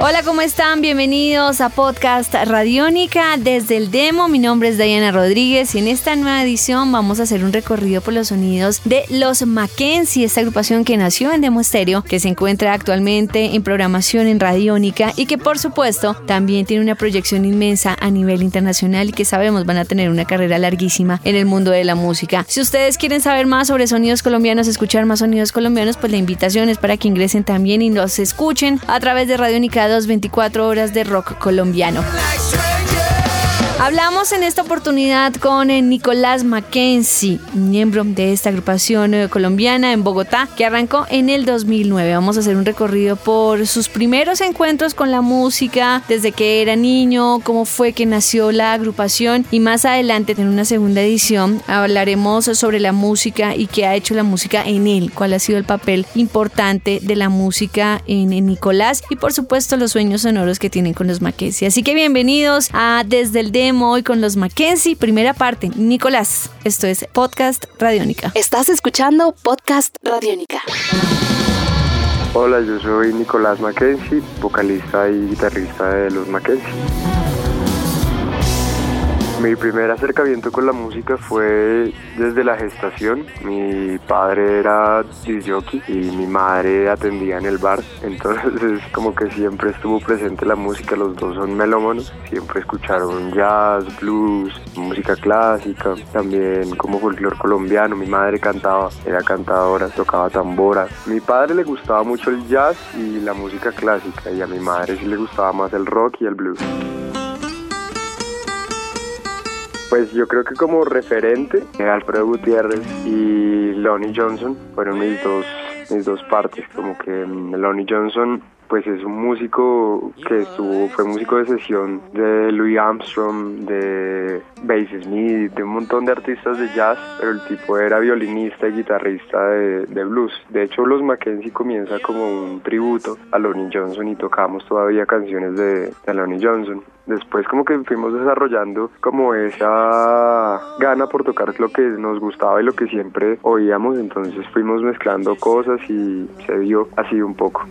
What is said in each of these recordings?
Hola, ¿cómo están? Bienvenidos a Podcast Radiónica desde el demo. Mi nombre es Diana Rodríguez y en esta nueva edición vamos a hacer un recorrido por los sonidos de los Mackenzie, esta agrupación que nació en Demo Stereo, que se encuentra actualmente en programación en Radiónica y que por supuesto también tiene una proyección inmensa a nivel internacional y que sabemos van a tener una carrera larguísima en el mundo de la música. Si ustedes quieren saber más sobre sonidos colombianos, escuchar más sonidos colombianos, pues la invitación es para que ingresen también y los escuchen a través de Radiónica 24 horas de rock colombiano. Hablamos en esta oportunidad con eh, Nicolás Mackenzie, miembro de esta agrupación eh, colombiana en Bogotá, que arrancó en el 2009. Vamos a hacer un recorrido por sus primeros encuentros con la música, desde que era niño, cómo fue que nació la agrupación y más adelante en una segunda edición hablaremos sobre la música y qué ha hecho la música en él, cuál ha sido el papel importante de la música en, Nicolás y por supuesto los sueños sonoros que tienen con los Mackenzie. Así que bienvenidos a Desde el Demo hoy con los Mackenzie, primera parte. Nicolás, esto es Podcast Radiónica. Estás escuchando Podcast Radiónica. Hola, yo soy Nicolás Mackenzie, vocalista y guitarrista de los Mackenzie. Mi primer acercamiento con la música fue desde la gestación. Mi padre era jockey y mi madre atendía en el bar. Entonces como que siempre estuvo presente la música. Los dos son melómanos. Siempre escucharon jazz, blues, música clásica. También como folclore colombiano. Mi madre cantaba, era cantadora, tocaba tambora. mi padre le gustaba mucho el jazz y la música clásica. Y a mi madre sí le gustaba más el rock y el blues. Pues yo creo que como referente, Alfredo Gutiérrez y Lonnie Johnson fueron mis dos, mis dos partes, como que mm, Lonnie Johnson pues es un músico que estuvo, fue músico de sesión de Louis Armstrong, de Bass Smith, de un montón de artistas de jazz, pero el tipo era violinista y guitarrista de, blues. De hecho, los Mackenzie comienza como un tributo a Lonnie Johnson y tocamos todavía canciones de, de Lonnie Johnson. Después como que fuimos desarrollando como esa gana por tocar lo que nos gustaba y lo que siempre oíamos, entonces fuimos mezclando cosas y se dio así un poco.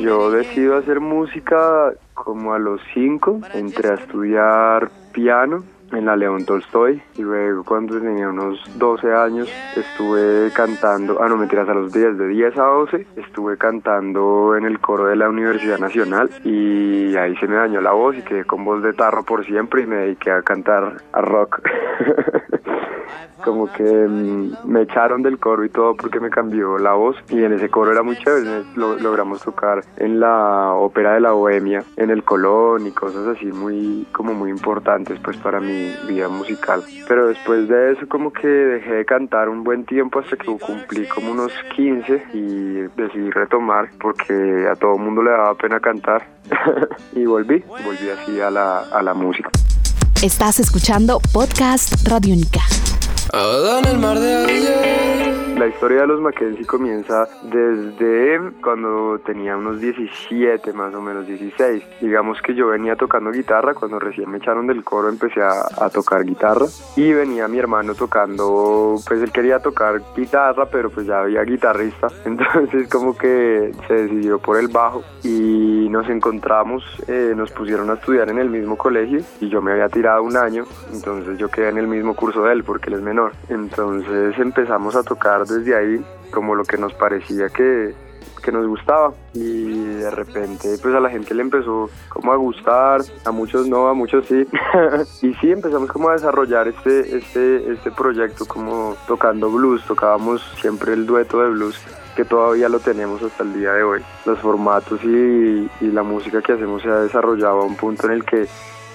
Yo decido hacer música como a los 5, entré a estudiar piano en la León Tolstoy y luego cuando tenía unos 12 años estuve cantando, ah no mentiras, a los 10, de 10 a 12 estuve cantando en el coro de la Universidad Nacional y ahí se me dañó la voz y quedé con voz de tarro por siempre y me dediqué a cantar a rock. como que mm, me echaron del coro y todo porque me cambió la voz y en ese coro era muy chévere, logramos tocar en la ópera de la Bohemia, en el Colón y cosas así muy como muy importantes pues para mi vida musical. Pero después de eso como que dejé de cantar un buen tiempo hasta que cumplí como unos 15 y decidí retomar porque a todo mundo le daba pena cantar y volví, volví así a la, a la música. Estás escuchando Podcast Radiónica. de la historia de los Mackenzie comienza desde cuando tenía unos 17, más o menos 16. Digamos que yo venía tocando guitarra, cuando recién me echaron del coro empecé a, tocar guitarra y venía mi hermano tocando, pues él quería tocar guitarra, pero pues ya había guitarrista, entonces como que se decidió por el bajo y nos encontramos, eh, nos pusieron a estudiar en el mismo colegio y yo me había tirado un año, entonces yo quedé en el mismo curso de él porque él es menor. Entonces empezamos a tocar desde ahí como lo que nos parecía que, que nos gustaba. Y de repente pues a la gente le empezó como a gustar, a muchos no, a muchos sí. Y sí empezamos como a desarrollar este, este, este proyecto como tocando blues, tocábamos siempre el dueto de blues que todavía lo tenemos hasta el día de hoy. Los formatos y, y la música que hacemos se ha desarrollado a un punto en el que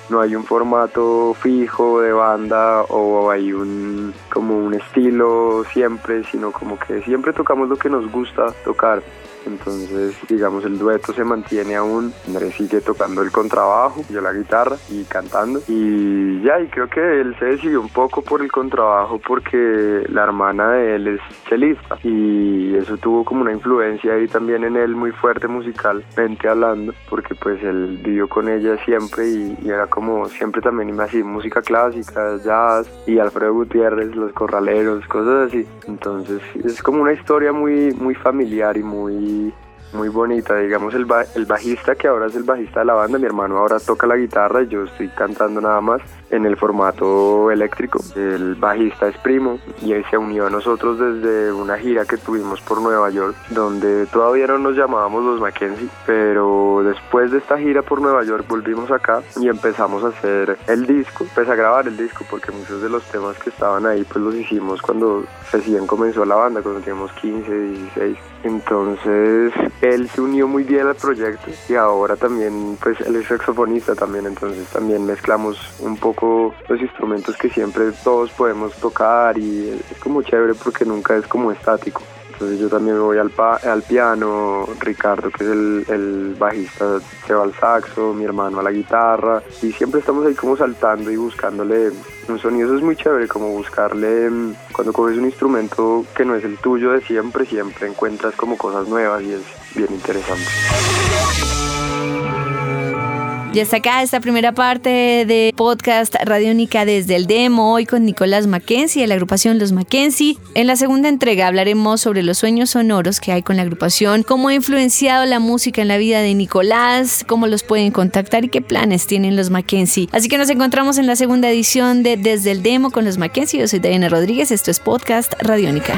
no hay un formato fijo de banda o hay un como un estilo siempre, sino como que siempre tocamos lo que nos gusta tocar entonces digamos el dueto se mantiene aún, Andrés sigue tocando el contrabajo, yo la guitarra y cantando. Y ya, y creo que él se decidió un poco por el contrabajo porque la hermana de él es chelista. Y eso tuvo como una influencia ahí también en él muy fuerte musicalmente hablando porque pues él vivió con ella siempre y, era como siempre también así música clásica, jazz y Alfredo Gutiérrez, los corraleros, cosas así. Entonces es como una historia muy, muy familiar y muy Bye. Muy bonita. Digamos, el, el bajista que ahora es el bajista de la banda, mi hermano ahora toca la guitarra y yo estoy cantando nada más en el formato eléctrico. El bajista es primo y él se unió a nosotros desde una gira que tuvimos por Nueva York, donde todavía no nos llamábamos los Mackenzie, pero después de esta gira por Nueva York volvimos acá y empezamos a hacer el disco, empecé a grabar el disco porque muchos de los temas que estaban ahí pues los hicimos cuando recién comenzó la banda, cuando teníamos 15, 16. Entonces él se unió muy bien al proyecto y ahora también pues él es saxofonista también, entonces también mezclamos un poco los instrumentos que siempre todos podemos tocar y es como chévere porque nunca es como estático. Entonces yo también me voy al, al piano, Ricardo que es el, el bajista se va al saxo, mi hermano a la guitarra y siempre estamos ahí como saltando y buscándole un sonido. Eso es muy chévere, como buscarle mm, cuando coges un instrumento que no es el tuyo de siempre, siempre encuentras como cosas nuevas y es bien interesante. Ya está acá esta primera parte de podcast Radiónica desde el demo, hoy con Nicolás Mackenzie de la agrupación Los Mackenzie. En la segunda entrega hablaremos sobre los sueños sonoros que hay con la agrupación, cómo ha influenciado la música en la vida de Nicolás, cómo los pueden contactar y qué planes tienen los Mackenzie. Así que nos encontramos en la segunda edición de Desde el demo con los Mackenzie. Yo soy Diana Rodríguez, esto es podcast Radiónica.